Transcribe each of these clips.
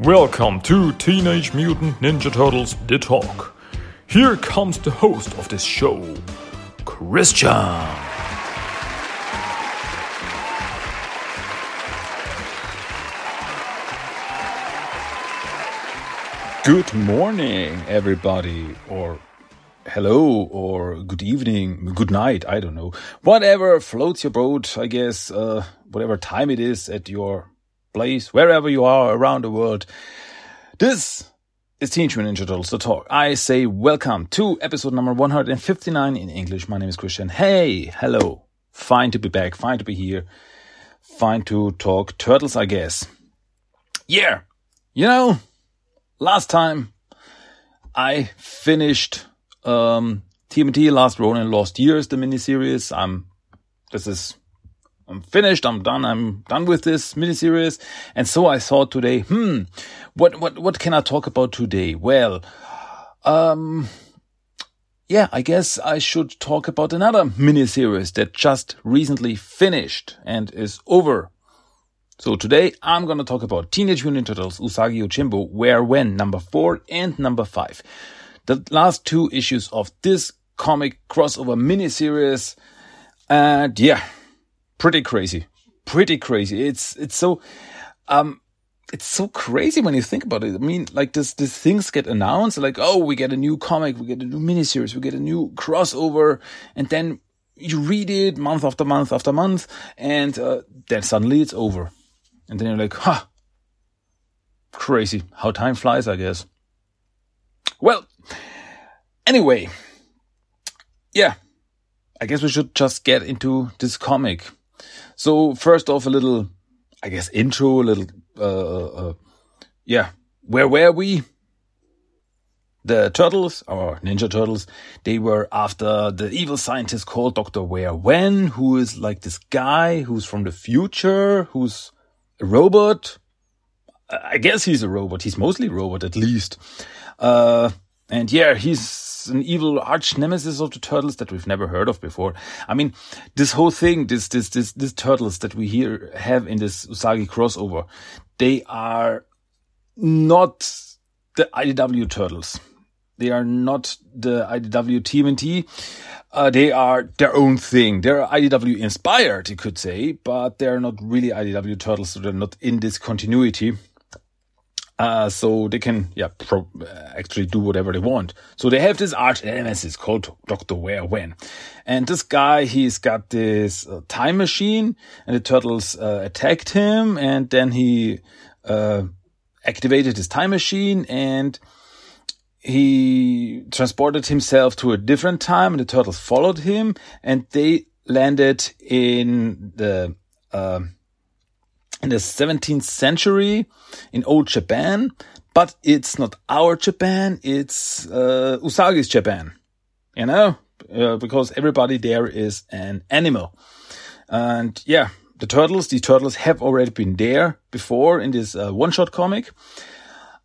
Welcome to Teenage Mutant Ninja Turtles The Talk. Here comes the host of this show, Christian. Good morning, everybody, or hello, or good evening, good night, I don't know. Whatever floats your boat, I guess, uh, whatever time it is at your place, wherever you are around the world. This is Teenage Mutant Ninja Turtles, the talk. I say welcome to episode number 159 in English. My name is Christian. Hey, hello. Fine to be back, fine to be here, fine to talk turtles, I guess. Yeah, you know, last time I finished um, TMNT Last Ronin Lost Years, the miniseries. I'm this is I'm finished. I'm done. I'm done with this miniseries. And so I thought today, hmm, what what what can I talk about today? Well, um, yeah, I guess I should talk about another miniseries that just recently finished and is over. So today I'm gonna talk about Teenage Mutant Turtles Usagi Yojimbo Where When number 4 and number 5. The last two issues of this comic crossover miniseries. And yeah, pretty crazy. Pretty crazy. It's it's so um it's so crazy when you think about it. I mean, like this, these things get announced, like, oh, we get a new comic, we get a new miniseries, we get a new crossover, and then you read it month after month after month, and uh, then suddenly it's over. And then you're like, huh, crazy how time flies, I guess. Well, anyway, yeah, I guess we should just get into this comic. So first off, a little, I guess, intro, a little, uh, uh, uh yeah, where were we? The turtles, or Ninja Turtles, they were after the evil scientist called Dr. Where When, who is like this guy who's from the future, who's a robot. I guess he's a robot. He's mostly robot, at least. Uh, and yeah, he's an evil arch nemesis of the turtles that we've never heard of before. I mean, this whole thing, this, this, this, this turtles that we here have in this Usagi crossover, they are not the IDW turtles. They are not the IDW TMNT. Uh, they are their own thing. They're IDW inspired, you could say, but they're not really IDW turtles, so they're not in this continuity. Uh, so they can, yeah, pro- uh, actually do whatever they want. So they have this arch nemesis called Dr. Where When. And this guy, he's got this uh, time machine and the turtles uh, attacked him and then he, uh, activated his time machine and he transported himself to a different time and the turtles followed him and they landed in the, uh, in the 17th century in old Japan, but it's not our Japan, it's uh, Usagi's Japan, you know, uh, because everybody there is an animal. And yeah, the turtles, the turtles have already been there before in this uh, one-shot comic.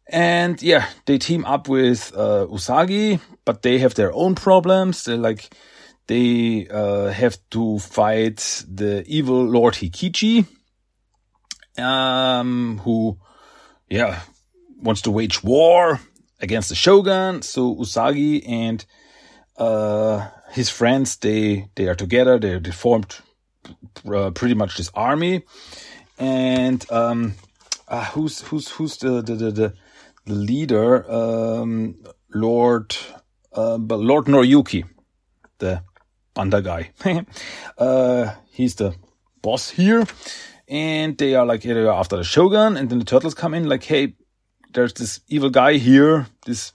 And yeah, they team up with uh, Usagi, but they have their own problems. They're like, they uh, have to fight the evil Lord Hikiji, um, who, yeah, wants to wage war against the shogun. So Usagi and uh, his friends they they are together. They they formed uh, pretty much this army, and um, uh, who's who's who's the the the, the, leader? Um, Lord uh, Lord Noriyuki, the panda guy. uh, he's the boss here and they are like they're after the shogun and then the turtles come in like hey there's this evil guy here this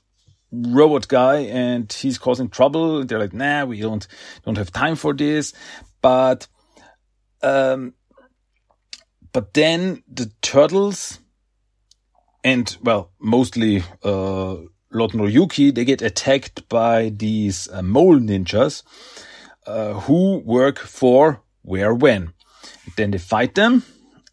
robot guy and he's causing trouble they're like nah we don't don't have time for this but um but then the turtles and well mostly uh Lord Noriyuki, they get attacked by these uh, mole ninjas uh, who work for Where When. Then they fight them.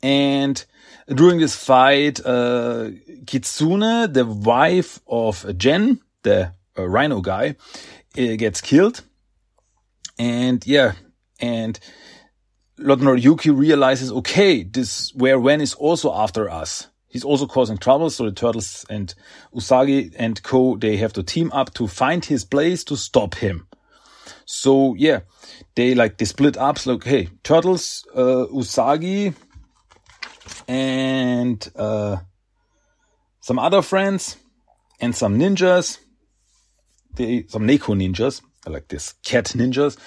And during this fight, uh, Kitsune, the wife of Gen, the uh, rhino guy, uh, gets killed. And yeah, and Lord Noriyuki realizes, okay, this Where When is also after us. he's also causing trouble. So the turtles and Usagi and Co. They have to team up to find his place to stop him. So yeah, they like they split up. So like, hey, turtles, uh, Usagi, and uh, some other friends and some ninjas. They some Neko ninjas, like this cat ninjas.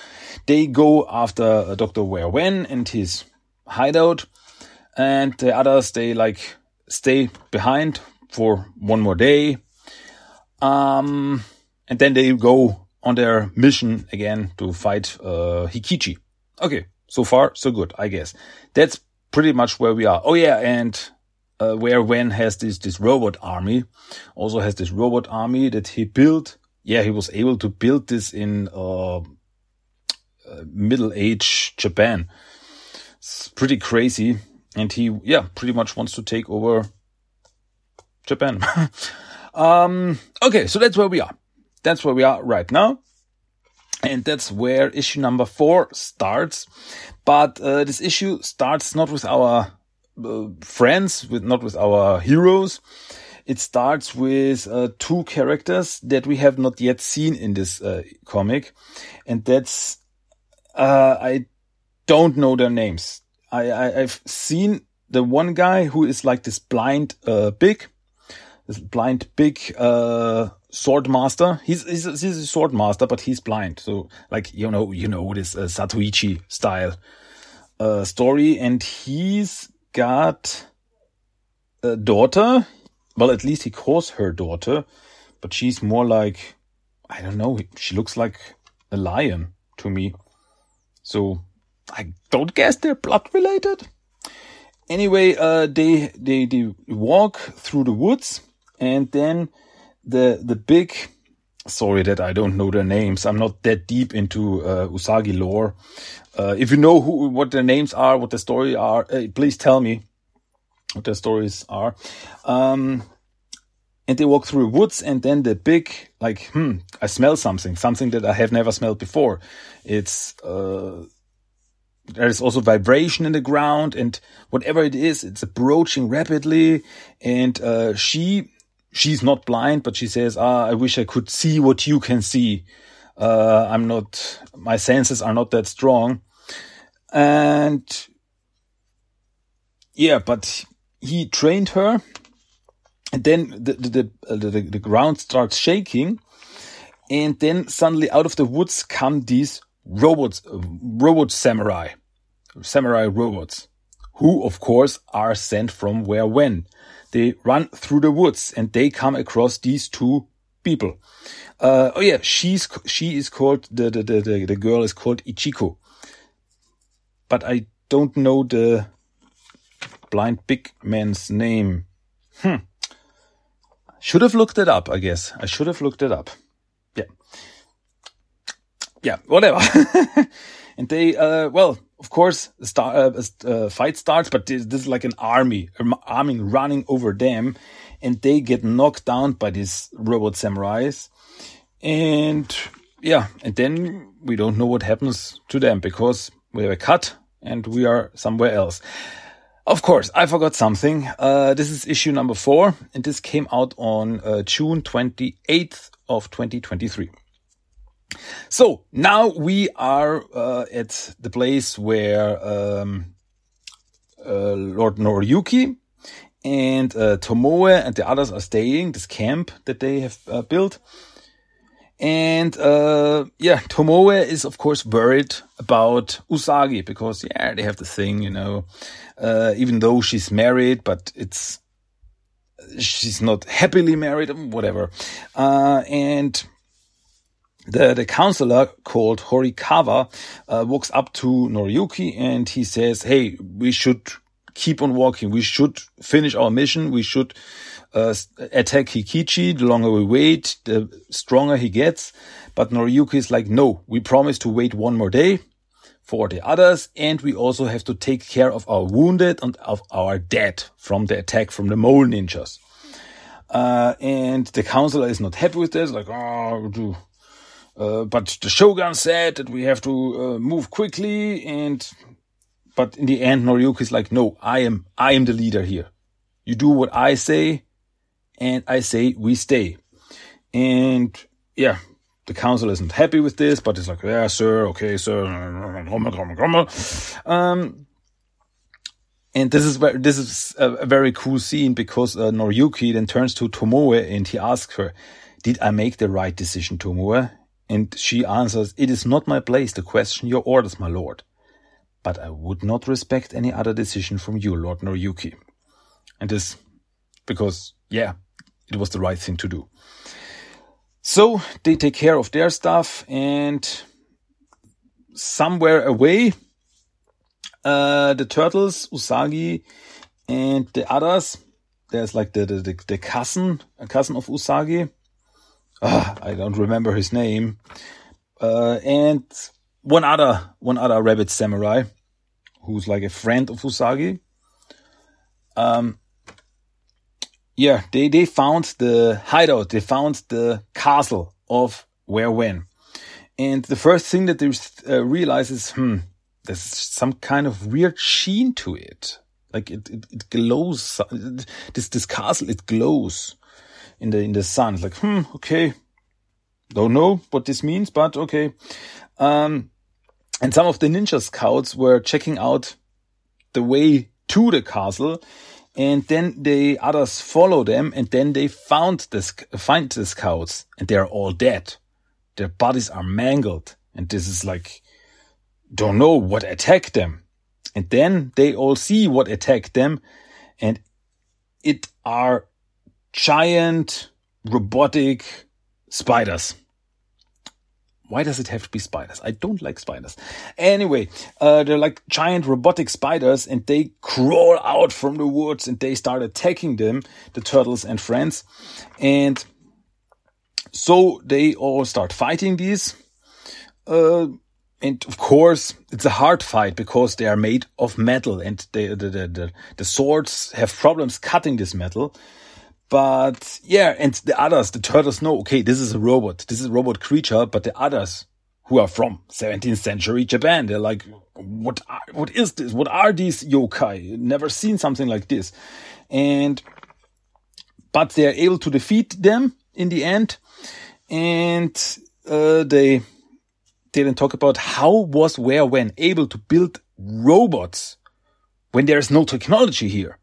They go after uh, Dr. Where When and his hideout, and the others they like stay behind for one more day. Um, and then they go on their mission again to fight uh, Hikiji. Okay, so far so good, I guess. That's pretty much where we are. Oh yeah, and uh, Where When has this this robot army, also has this robot army that he built. Yeah, he was able to build this in uh, uh middle age Japan. It's pretty crazy, and he yeah pretty much wants to take over Japan. um, okay, so that's where we are. That's where we are right now. And that's where issue number four starts. But uh, this issue starts not with our uh, friends, with not with our heroes. It starts with uh, two characters that we have not yet seen in this uh, comic, and that's uh, I don't know their names. I, I have seen the one guy who is like this blind uh, big, this blind big sword master. He's, he's he's a sword master, but he's blind. So like you know you know this uh, Zatoichi style uh, story, and he's got a daughter. Well, at least he calls her daughter, but she's more like I don't know. She looks like a lion to me. So I don't guess they're blood related. Anyway, uh, they they they walk through the woods, and then the the big sorry that I don't know their names. I'm not that deep into uh, Usagi lore. Uh, if you know who what their names are, what the story are, uh, please tell me what their stories are. Um, and they walk through woods, and then the big like, hmm, I smell something, something that I have never smelled before. It's uh, there is also vibration in the ground, and whatever it is, it's approaching rapidly, and uh, she she's not blind, but she says, "Ah, I wish I could see what you can see. Uh, I'm not, my senses are not that strong." And yeah, but he trained her, and then the the the, uh, the, the ground starts shaking, and then suddenly out of the woods come these robots, robot samurai, samurai robots, who of course are sent from Where When. They run through the woods and they come across these two people. Uh, oh yeah, she's she is called the, the the the girl is called Ichiko, but I don't know the blind big man's name. Hmm. Should have looked it up, I guess. I should have looked it up. Yeah. Yeah, whatever. and they, uh, well, of course, start, uh, uh, fight starts, but this, this, is like an army, an army running over them, and they get knocked down by these robot samurais. And yeah, and then we don't know what happens to them because we have a cut and we are somewhere else. Of course, I forgot something. Uh, this is issue number four, and this came out on uh, June 28th of 2023. So now we are uh, at the place where um, uh, Lord Noriyuki and uh, Tomoe and the others are staying, this camp that they have uh, built. And uh, yeah, Tomoe is of course worried about Usagi because yeah, they have the thing, you know, uh, even though she's married, but it's she's not happily married, whatever. and the, the counselor called Horikawa uh, walks up to Noriyuki and he says, Hey, we should keep on walking. We should finish our mission. We should uh, attack Hikiji. The longer we wait, the stronger he gets. But Noriyuki is like, no, we promise to wait one more day for the others. And we also have to take care of our wounded and of our dead from the attack from the mole ninjas. Uh, and the counselor is not happy with this, like, oh, uh, but the Shogun said that we have to uh, move quickly and, but in the end, Noriyuki is like, no, I am, I am the leader here. You do what I say, and I say we stay. And yeah, the council isn't happy with this, but it's like, yeah, sir, okay, sir. Um, and this is this is a, very cool scene because uh, Noriyuki then turns to Tomoe and he asks her, "Did I make the right decision, Tomoe?" And she answers, "It is not my place to question your orders, my lord, but I would not respect any other decision from you, Lord Noriyuki." And this because yeah, it was the right thing to do. So they take care of their stuff and somewhere away, uh, the turtles, Usagi, and the others, there's like the, the, the, the cousin, a cousin of Usagi. Uh, I don't remember his name. Uh, and one other, one other rabbit samurai who's like a friend of Usagi. Um, yeah, they, they found the hideout, they found the castle of Where When. And the first thing that they uh, realize is, hmm, there's some kind of weird sheen to it. Like it, it, it glows. This, this castle, it glows in the, in the sun. It's like, hmm, okay. Don't know what this means, but okay. Um, and some of the ninja scouts were checking out the way to the castle and then the others follow them and then they found this find the scouts and they're all dead their bodies are mangled and this is like don't know what attacked them and then they all see what attacked them and it are giant robotic spiders why does it have to be spiders? I don't like spiders. Anyway, uh, they're like giant robotic spiders and they crawl out from the woods and they start attacking them, the turtles and friends. And so they all start fighting these. Uh, and of course, it's a hard fight because they are made of metal and they, the, the, the, the swords have problems cutting this metal. But yeah, and the others, the turtles know, okay, this is a robot. This is a robot creature, but the others who are from 17th century Japan, they're like, what, are, what is this? What are these yokai? Never seen something like this. And, but they're able to defeat them in the end. And, uh, they, they then talk about how was where when able to build robots when there is no technology here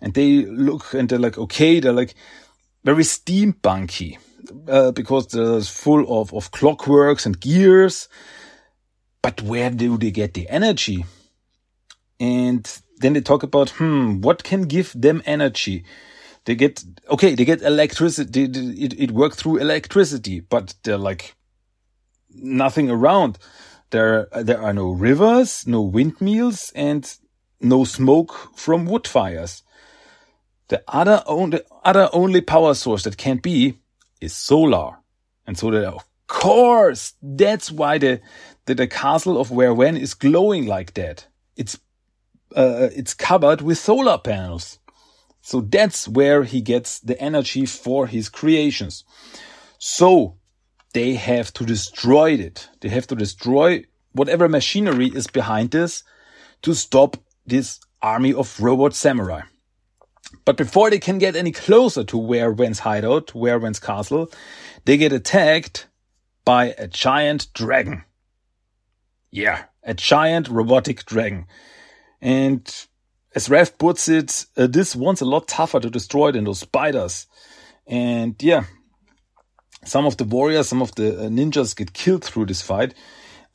and they look and they're like, okay, they're like very steampunky uh, because they're full of, of clockworks and gears. But where do they get the energy? And then they talk about, hmm, what can give them energy? They get, okay, they get electricity. It, it works through electricity, but they're like nothing around. There, there are no rivers, no windmills, and no smoke from wood fires. The other only, other only power source that can be is solar. And so that, of course, that's why the, the, the castle of Where When is glowing like that. It's, uh, it's covered with solar panels. So that's where he gets the energy for his creations. So they have to destroy it. They have to destroy whatever machinery is behind this to stop this army of robot samurai. But before they can get any closer to Where When's hideout, Where When's castle, they get attacked by a giant dragon. Yeah, a giant robotic dragon. And as Raph puts it, uh, this one's a lot tougher to destroy than those spiders. And yeah, some of the warriors, some of the uh, ninjas get killed through this fight.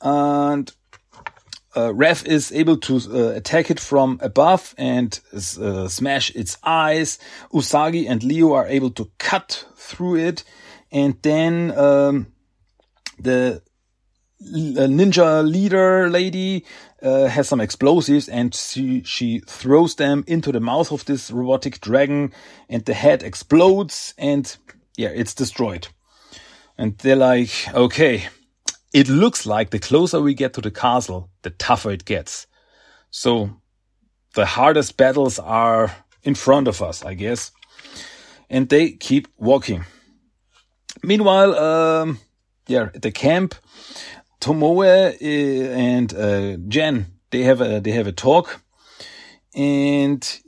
And uh, Raph is able to uh, attack it from above and uh, smash its eyes. Usagi and Leo are able to cut through it, and then um, the ninja leader lady uh, has some explosives, and she she throws them into the mouth of this robotic dragon, and the head explodes, and yeah, it's destroyed. And they're like, okay, it looks like the closer we get to the castle, the tougher it gets. So the hardest battles are in front of us, I guess. And they keep walking. Meanwhile, um, yeah, at the camp, Tomoe uh, and uh, Gen they have a they have a talk, and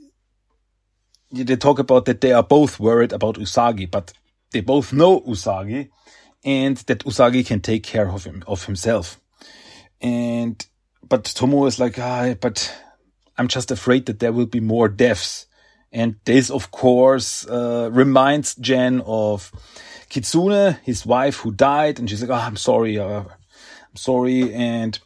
they talk about that they are both worried about Usagi, but they both know Usagi and that Usagi can take care of him, of himself. And, but Tomoe is like, ah, but I'm just afraid that there will be more deaths. And this, of course, uh, reminds Gen of Kitsune, his wife who died. And she's like, oh, I'm sorry. Uh, I'm sorry. And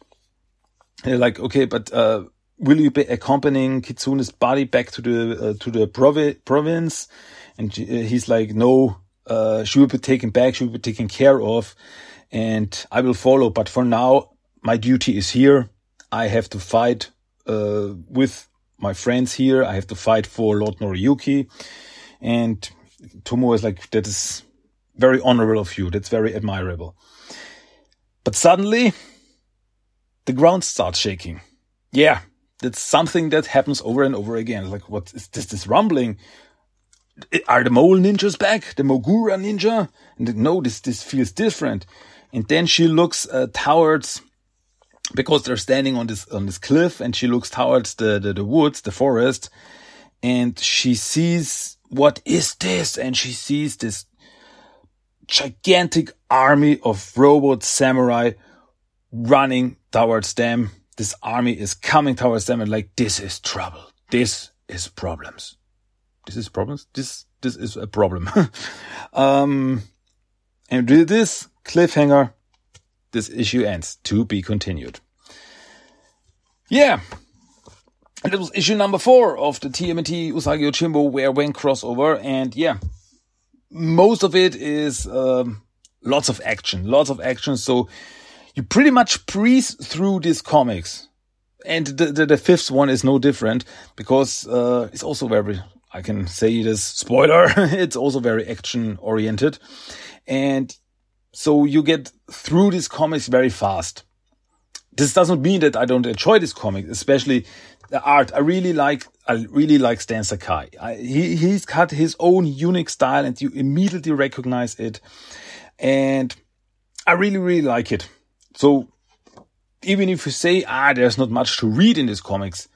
they're like, okay, but, uh, will you be accompanying Kitsune's body back to the, uh, to the provi- province? And uh, he's like, no, uh, she will be taken back. She will be taken care of and I will follow. But for now, my duty is here. I have to fight, uh, with my friends here. I have to fight for Lord Noriyuki. And Tomoe is like, that is very honorable of you. That's very admirable. But suddenly the ground starts shaking. Yeah, that's something that happens over and over again. Like, what is this, this rumbling? Are the mole ninjas back? The Mogura ninja? And no, this, this feels different. And then she looks uh, towards, because they're standing on this, on this cliff and she looks towards the, the, the woods, the forest, and she sees, what is this? And she sees this gigantic army of robot samurai running towards them. This army is coming towards them and like, this is trouble. This is problems. This is problems. This, this is a problem. um, and with this cliffhanger, this issue ends to be continued. Yeah. And it was issue number four of the TMNT Usagi Yojimbo Where When crossover. And yeah, most of it is um, lots of action, lots of action. So you pretty much breeze through these comics. And the, the, the fifth one is no different because uh, it's also very, I can say it as spoiler, it's also very action oriented. And so you get through these comics very fast. This doesn't mean that I don't enjoy this comic, especially the art. I really like, I really like Stan Sakai. I, he, he's got his own unique style and you immediately recognize it. And I really, really like it. So even if you say, ah, there's not much to read in these comics,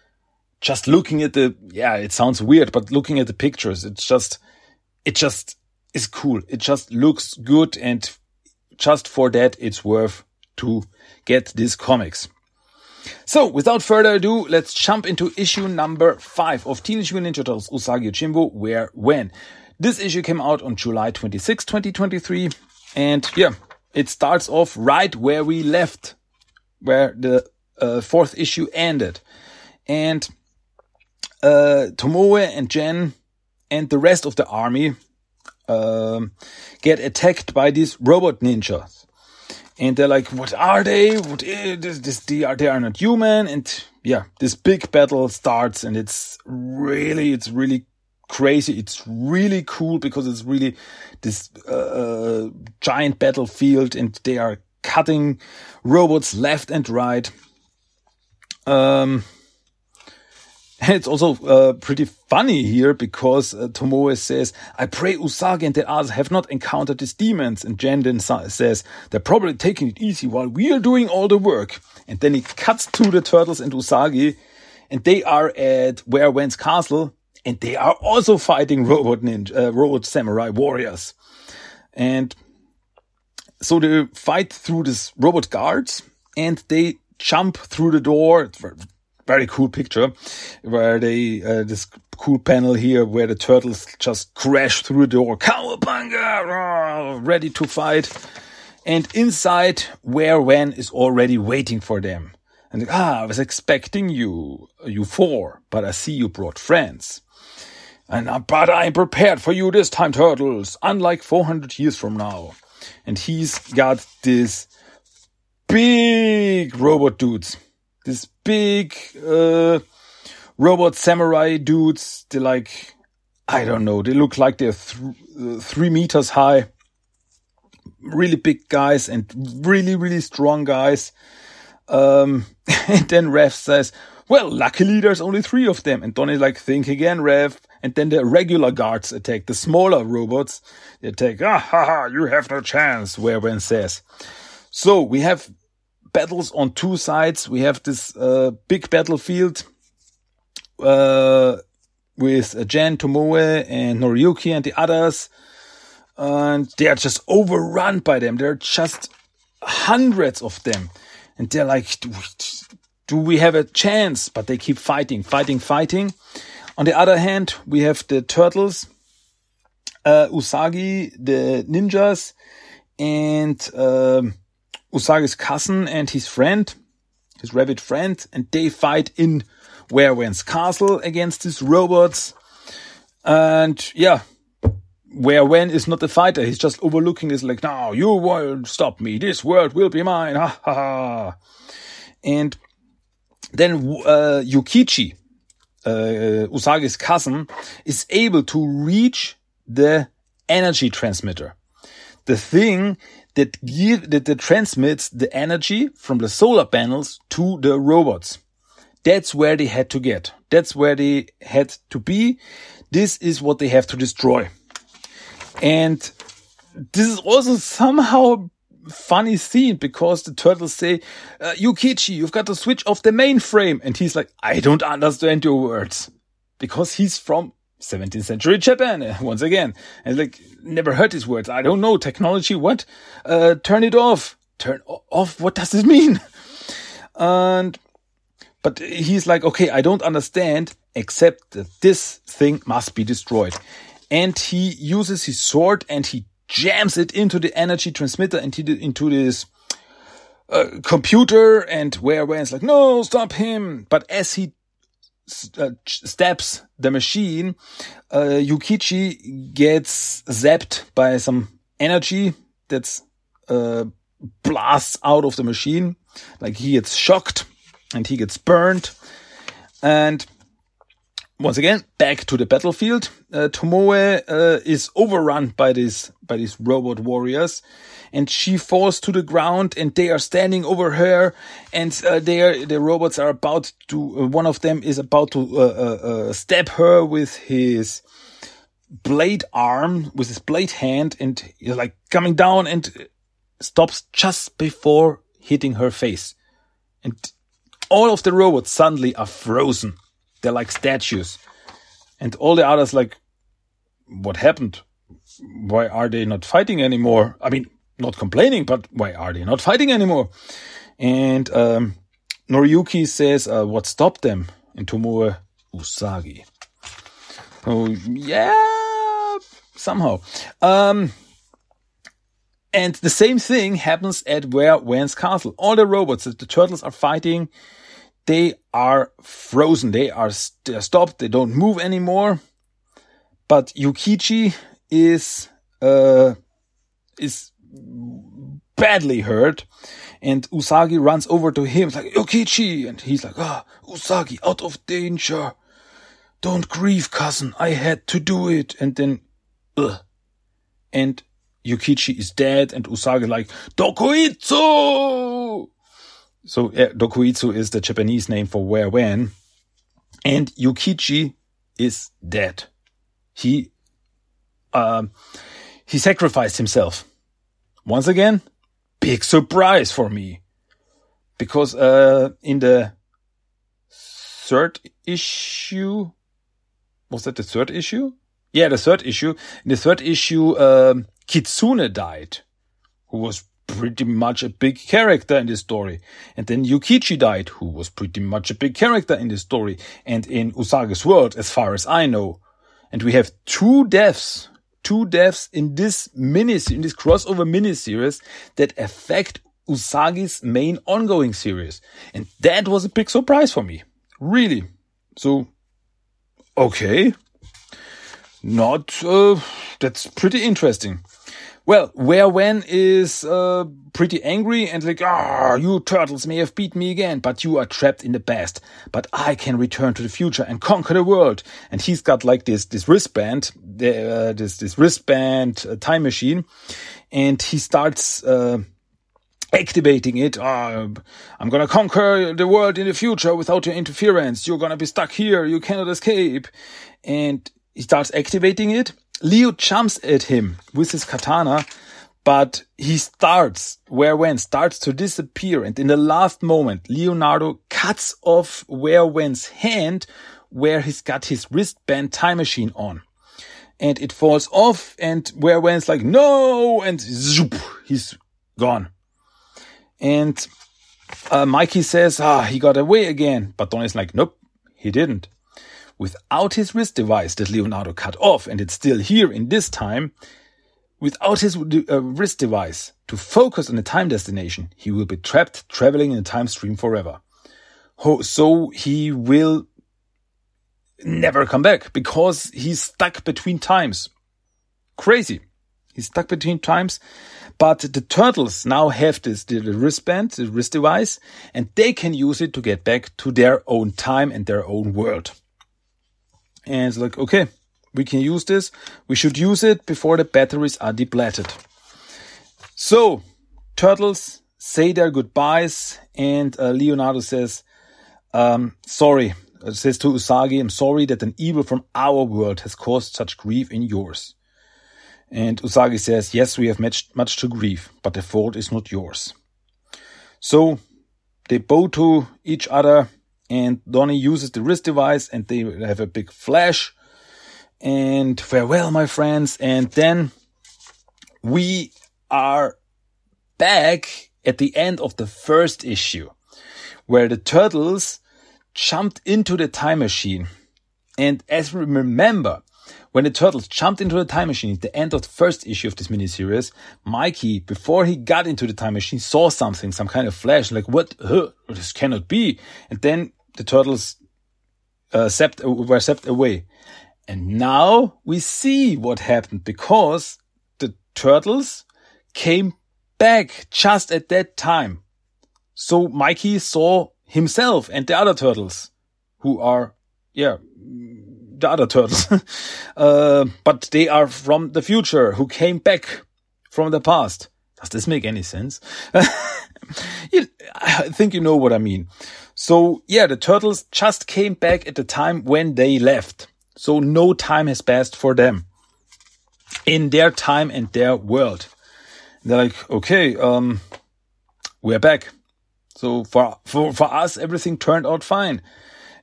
just looking at the, yeah, it sounds weird, but looking at the pictures, it's just, it just is cool. It just looks good. And just for that, it's worth to get these comics. So, without further ado, let's jump into issue number five of Teenage Mutant Ninja Turtles Usagi Yojimbo, Where When. This issue came out on July 26, 2023. And yeah, it starts off right where we left, where the uh, fourth issue ended. And uh, Tomoe and Gen and the rest of the army um, get attacked by these robot ninjas and they're like, "What are they? What is this? this they are they are not human." And yeah, this big battle starts, and it's really it's really crazy. It's really cool because it's really this uh, uh giant battlefield, and they are cutting robots left and right. Um, and it's also uh, pretty funny here because uh, Tomoe says, I pray Usagi and the others have not encountered these demons. And Gen then says, they're probably taking it easy while we are doing all the work. And then he cuts to the turtles and Usagi and they are at Where When's castle and they are also fighting robot ninja, uh, robot samurai warriors. And so they fight through these robot guards and they jump through the door very cool picture where they uh, this cool panel here where the turtles just crash through the door. Cowabunga! Ready to fight. And inside where when is already waiting for them. And ah i was expecting you you four but i see you brought friends. And uh, but i'm prepared for you this time turtles unlike 400 years from now. And he's got this big robot dudes. This big uh, robot samurai dudes. They're like, I don't know. They look like they're th uh, three meters high. Really big guys and really, really strong guys. Um, and then Raph says, well, luckily there's only three of them. And Donnie's like, think again, Raph. And then the regular guards attack the smaller robots. They attack, ah, ha, ha, you have no chance, Where When says. So we have battles on two sides. We have this uh, big battlefield uh, with uh, Tomoe, and Noriyuki and the others. And they are just overrun by them. There are just hundreds of them. And they're like, do we, do we have a chance? But they keep fighting, fighting, fighting. On the other hand, we have the turtles, uh, Usagi, the ninjas, and um, Usagi's cousin and his friend, his rabbit friend, and they fight in Where-When's castle against these robots. And yeah, Where-When is not the fighter. He's just overlooking this like, no, you won't stop me. This world will be mine. Ha ha ha. And then uh, Yukichi, uh, Usagi's cousin, is able to reach the energy transmitter. The thing that give, that, that transmits the energy from the solar panels to the robots. That's where they had to get. That's where they had to be. This is what they have to destroy. And this is also somehow funny scene because the turtles say, uh, Yukichi, you've got to switch off the mainframe. And he's like, I don't understand your words because he's from 17th century Japan once again. And like, never heard these words. I don't know technology. What? Uh, turn it off. Turn off. What does this mean? And, but he's like, okay, I don't understand except that this thing must be destroyed. And he uses his sword and he jams it into the energy transmitter and into this uh, computer and Where When's like, no, stop him. But as he uh, stabs the machine, uh, Yukichi gets zapped by some energy that's uh, blasts out of the machine. Like he gets shocked and he gets burned. And once again, back to the battlefield. Uh, Tomoe uh, is overrun by these by these robot warriors, and she falls to the ground. And they are standing over her, and uh, they are the robots are about to. Uh, one of them is about to uh, uh, stab her with his blade arm, with his blade hand, and he's like coming down and stops just before hitting her face, and all of the robots suddenly are frozen they're like statues. And all the others like, what happened? Why are they not fighting anymore? I mean, not complaining, but why are they not fighting anymore? And um, Noriyuki says, uh, what stopped them? And Tomoe, Usagi. Oh, yeah, somehow. Um, and the same thing happens at Where-When's castle. All the robots that the turtles are fighting they are frozen. They are st stopped. They don't move anymore. But Yukichi is uh, is badly hurt, and Usagi runs over to him. It's like Yukichi, and he's like, "Ah, Usagi, out of danger. Don't grieve, cousin. I had to do it." And then, ugh. and Yukichi is dead, and Usagi like Dokuitsu. So uh, Dokuitsu is the Japanese name for Where-When. And Yukichi is dead. He, um, he sacrificed himself. Once again, big surprise for me. Because, uh, in the third issue, was that the third issue? Yeah, the third issue. In the third issue, um, Kitsune died, who was pretty much a big character in this story. And then Yukichi died, who was pretty much a big character in this story and in Usagi's world, as far as I know. And we have two deaths, two deaths in this mini, in this crossover mini series that affect Usagi's main ongoing series. And that was a big surprise for me. Really. So, okay. Not, uh, that's pretty interesting. Well, Where-When is uh, pretty angry and like, ah, you turtles may have beat me again, but you are trapped in the past. But I can return to the future and conquer the world. And he's got like this this wristband, uh, this this wristband uh, time machine, and he starts. Uh, activating it. Oh, I'm gonna conquer the world in the future without your interference. You're gonna be stuck here. You cannot escape. And he starts activating it Leo jumps at him with his katana, but he starts, Where-When starts to disappear. And in the last moment, Leonardo cuts off Where-When's hand where he's got his wristband time machine on. And it falls off and where When's like, no, and zoop, he's gone. And uh, Mikey says, ah, he got away again. But Donnie's like, nope, he didn't. Without his wrist device that Leonardo cut off, and it's still here in this time, without his uh, wrist device to focus on a time destination, he will be trapped traveling in a time stream forever. So he will never come back because he's stuck between times. Crazy. He's stuck between times. But the turtles now have this the wristband, the wrist device, and they can use it to get back to their own time and their own world. And like, okay, we can use this. We should use it before the batteries are depleted. So, turtles say their goodbyes, and uh, Leonardo says, um, sorry, uh, says to Usagi, I'm sorry that an evil from our world has caused such grief in yours. And Usagi says, yes, we have much, much to grieve, but the fault is not yours. So they bow to each other and Donnie uses the wrist device and they have a big flash and farewell, my friends. And then we are back at the end of the first issue where the turtles jumped into the time machine. And as we remember, when the turtles jumped into the time machine at the end of the first issue of this miniseries, Mikey, before he got into the time machine, saw something, some kind of flash, like, what? Huh, this cannot be. And then the turtles uh, were sept away. And now we see what happened because the turtles came back just at that time. So Mikey saw himself and the other turtles who are, yeah, the other turtles. uh, but they are from the future who came back from the past. Does this make any sense? you, I think you know what I mean. So yeah, the turtles just came back at the time when they left. So no time has passed for them in their time and their world. They're like, okay, um, we're back. So for, for, for us, everything turned out fine.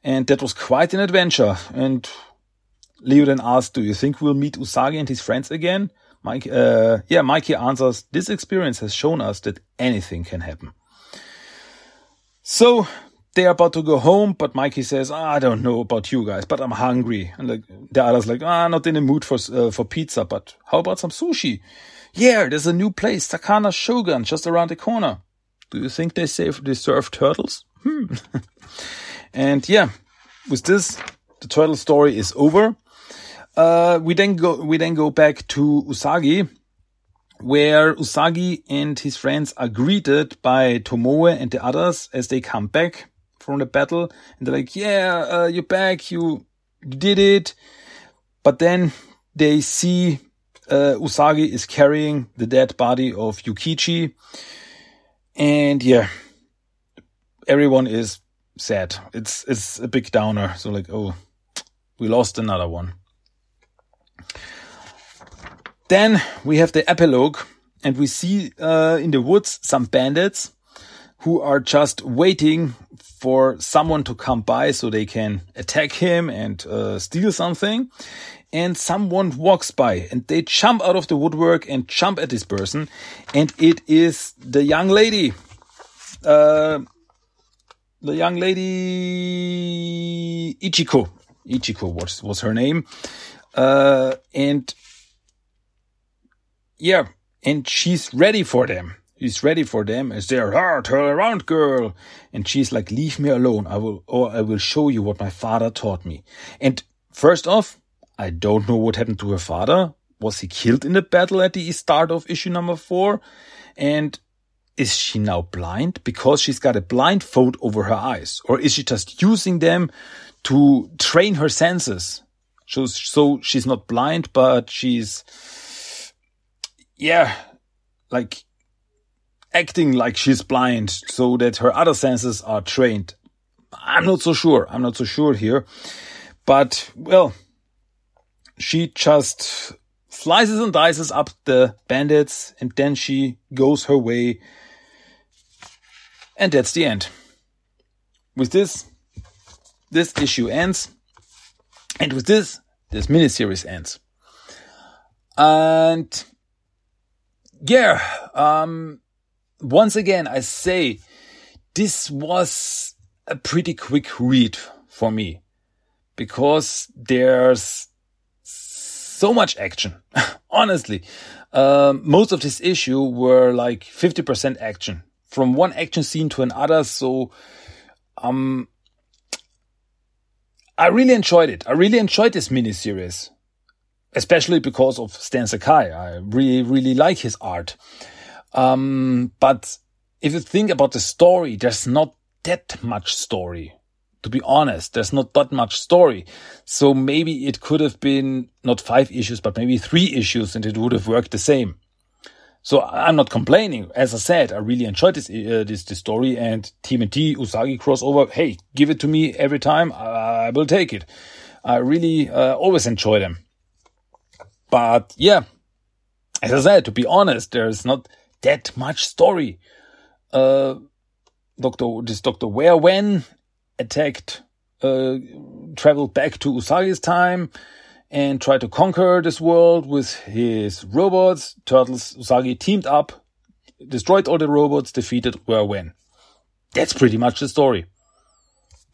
And that was quite an adventure. And Leo then asks, do you think we'll meet Usagi and his friends again? Mike, uh, yeah, Mikey answers, this experience has shown us that anything can happen. So they're about to go home, but Mikey says, ah, I don't know about you guys, but I'm hungry. And like, the other's like, ah, not in the mood for, uh, for pizza, but how about some sushi? Yeah, there's a new place, Sakana Shogun, just around the corner. Do you think they save, they serve turtles? Hmm. and yeah, with this, the turtle story is over. Uh, we then go, we then go back to Usagi, where Usagi and his friends are greeted by Tomoe and the others as they come back from the battle. And they're like, yeah, uh, you're back. You did it. But then they see, uh, Usagi is carrying the dead body of Yukichi. And yeah, everyone is sad. It's, it's a big downer. So like, oh, we lost another one. Then we have the epilogue and we see uh, in the woods some bandits who are just waiting for someone to come by so they can attack him and uh, steal something. And someone walks by and they jump out of the woodwork and jump at this person. And it is the young lady. Uh, the young lady Ichiko. Ichiko was, was her name. Uh, and yeah, and she's ready for them. He's ready for them as they're, ah, turn around, girl. And she's like, leave me alone. I will, or I will show you what my father taught me. And first off, I don't know what happened to her father. Was he killed in the battle at the start of issue number four? And is she now blind because she's got a blindfold over her eyes? Or is she just using them to train her senses? So, so she's not blind, but she's, yeah, like acting like she's blind so that her other senses are trained. I'm not so sure. I'm not so sure here. But, well, she just slices and dices up the bandits and then she goes her way. And that's the end. With this, this issue ends. And with this, this miniseries ends. And yeah, um, once again, I say this was a pretty quick read for me because there's so much action. Honestly, um, most of this issue were like 50% action from one action scene to another. So, um, I really enjoyed it. I really enjoyed this miniseries, especially because of Stan Sakai. I really, really like his art. Um, but if you think about the story, there's not that much story. To be honest, there's not that much story. So maybe it could have been not five issues, but maybe three issues and it would have worked the same. So I'm not complaining. As I said, I really enjoyed this, uh, this, this story and TMNT Usagi crossover. Hey, give it to me every time. I, will take it. I really uh, always enjoy them. But yeah, as I said, to be honest, there's not that much story. Uh, Doctor, this Doctor Where When attacked, uh, traveled back to Usagi's time and tried to conquer this world with his robots. Turtles Usagi teamed up, destroyed all the robots, defeated Where When. That's pretty much the story.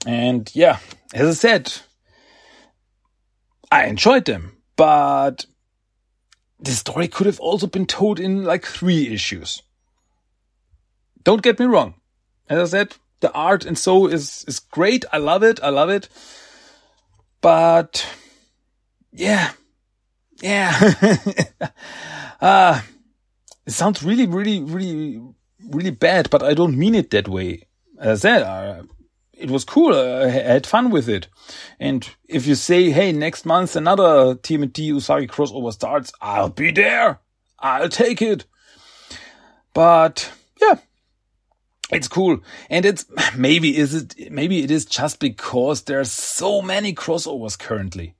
And yeah, as I said, I enjoyed them, but the story could have also been told in like three issues. Don't get me wrong. As I said, the art and so is, is great. I love it. I love it. But yeah, yeah. uh, it sounds really, really, really, really bad, but I don't mean it that way. As I said, uh, it was cool. I had fun with it. And if you say, hey, next month another TMNT Usagi crossover starts, I'll be there. I'll take it. But yeah, it's cool. And it's maybe is it, maybe it is just because there's so many crossovers currently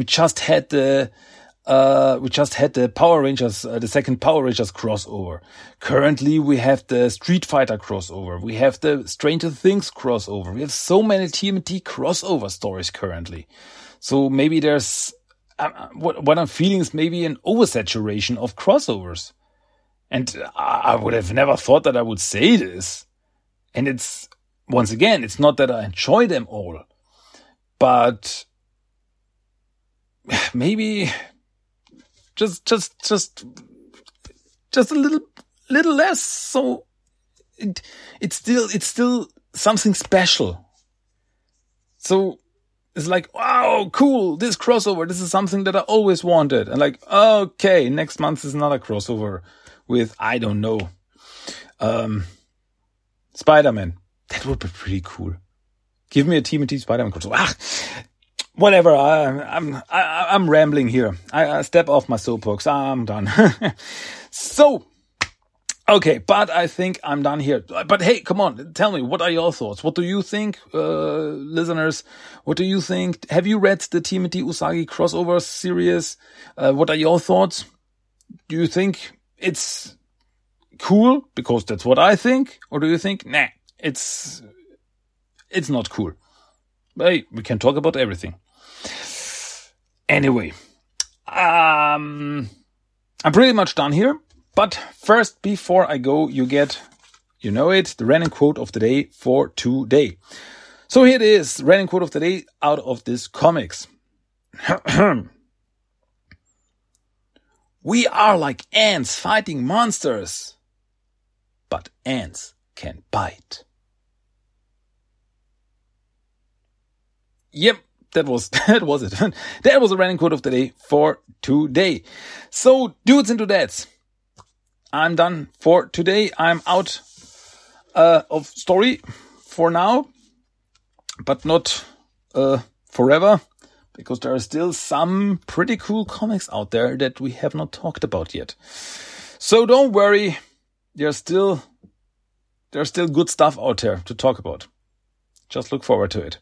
we just had the uh, we just had the Power Rangers, uh, the second Power Rangers crossover. Currently, we have the Street Fighter crossover. We have the Stranger Things crossover. We have so many TMNT crossover stories currently. So maybe there's uh, what, what I'm feeling is maybe an oversaturation of crossovers. And I would have never thought that I would say this. And it's once again, it's not that I enjoy them all, but maybe just just just just a little little less. So it, it's still it's still something special. So it's like wow cool this crossover this is something that i always wanted. And like okay next month is another crossover with i don't know um spider-man. That would be pretty cool. Give me a TMNT spider-man crossover. Ah, whatever. I, I'm I, I'm rambling here. I, I step off my soapbox. I'm done. so. Okay, but I think I'm done here. But hey, come on, tell me, what are your thoughts? What do you think, uh, listeners? What do you think? Have you read the TMNT Usagi crossover series? Uh, what are your thoughts? Do you think it's cool because that's what I think, or do you think, nah, it's it's not cool? Hey, we can talk about everything. Anyway, um, I'm pretty much done here. But first, before I go, you get, you know it, the random quote of the day for today. So here it is, random quote of the day out of this comics. we are like ants fighting monsters, but ants can bite. Yep, that was that was it. that was a random quote of the day for today. So, dudes and dudettes, I'm done for today. I'm out uh, of story for now, but not uh, forever, because there are still some pretty cool comics out there that we have not talked about yet. So don't worry, there's still there's still good stuff out there to talk about. Just look forward to it.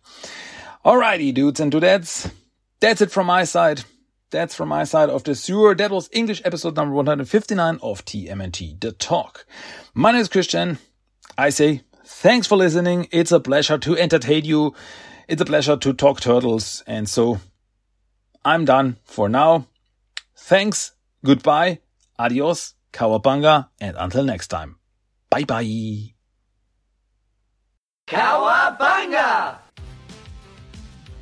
Alrighty, dudes and dudettes. That's it from my side. That's from my side of the sewer. That was English episode number 159 of TMNT The Talk. My name is Christian. I say thanks for listening. It's a pleasure to entertain you. It's a pleasure to talk turtles. And so I'm done for now. Thanks, goodbye, adios, Cowabunga. and until next time. Bye bye. Cowabunga!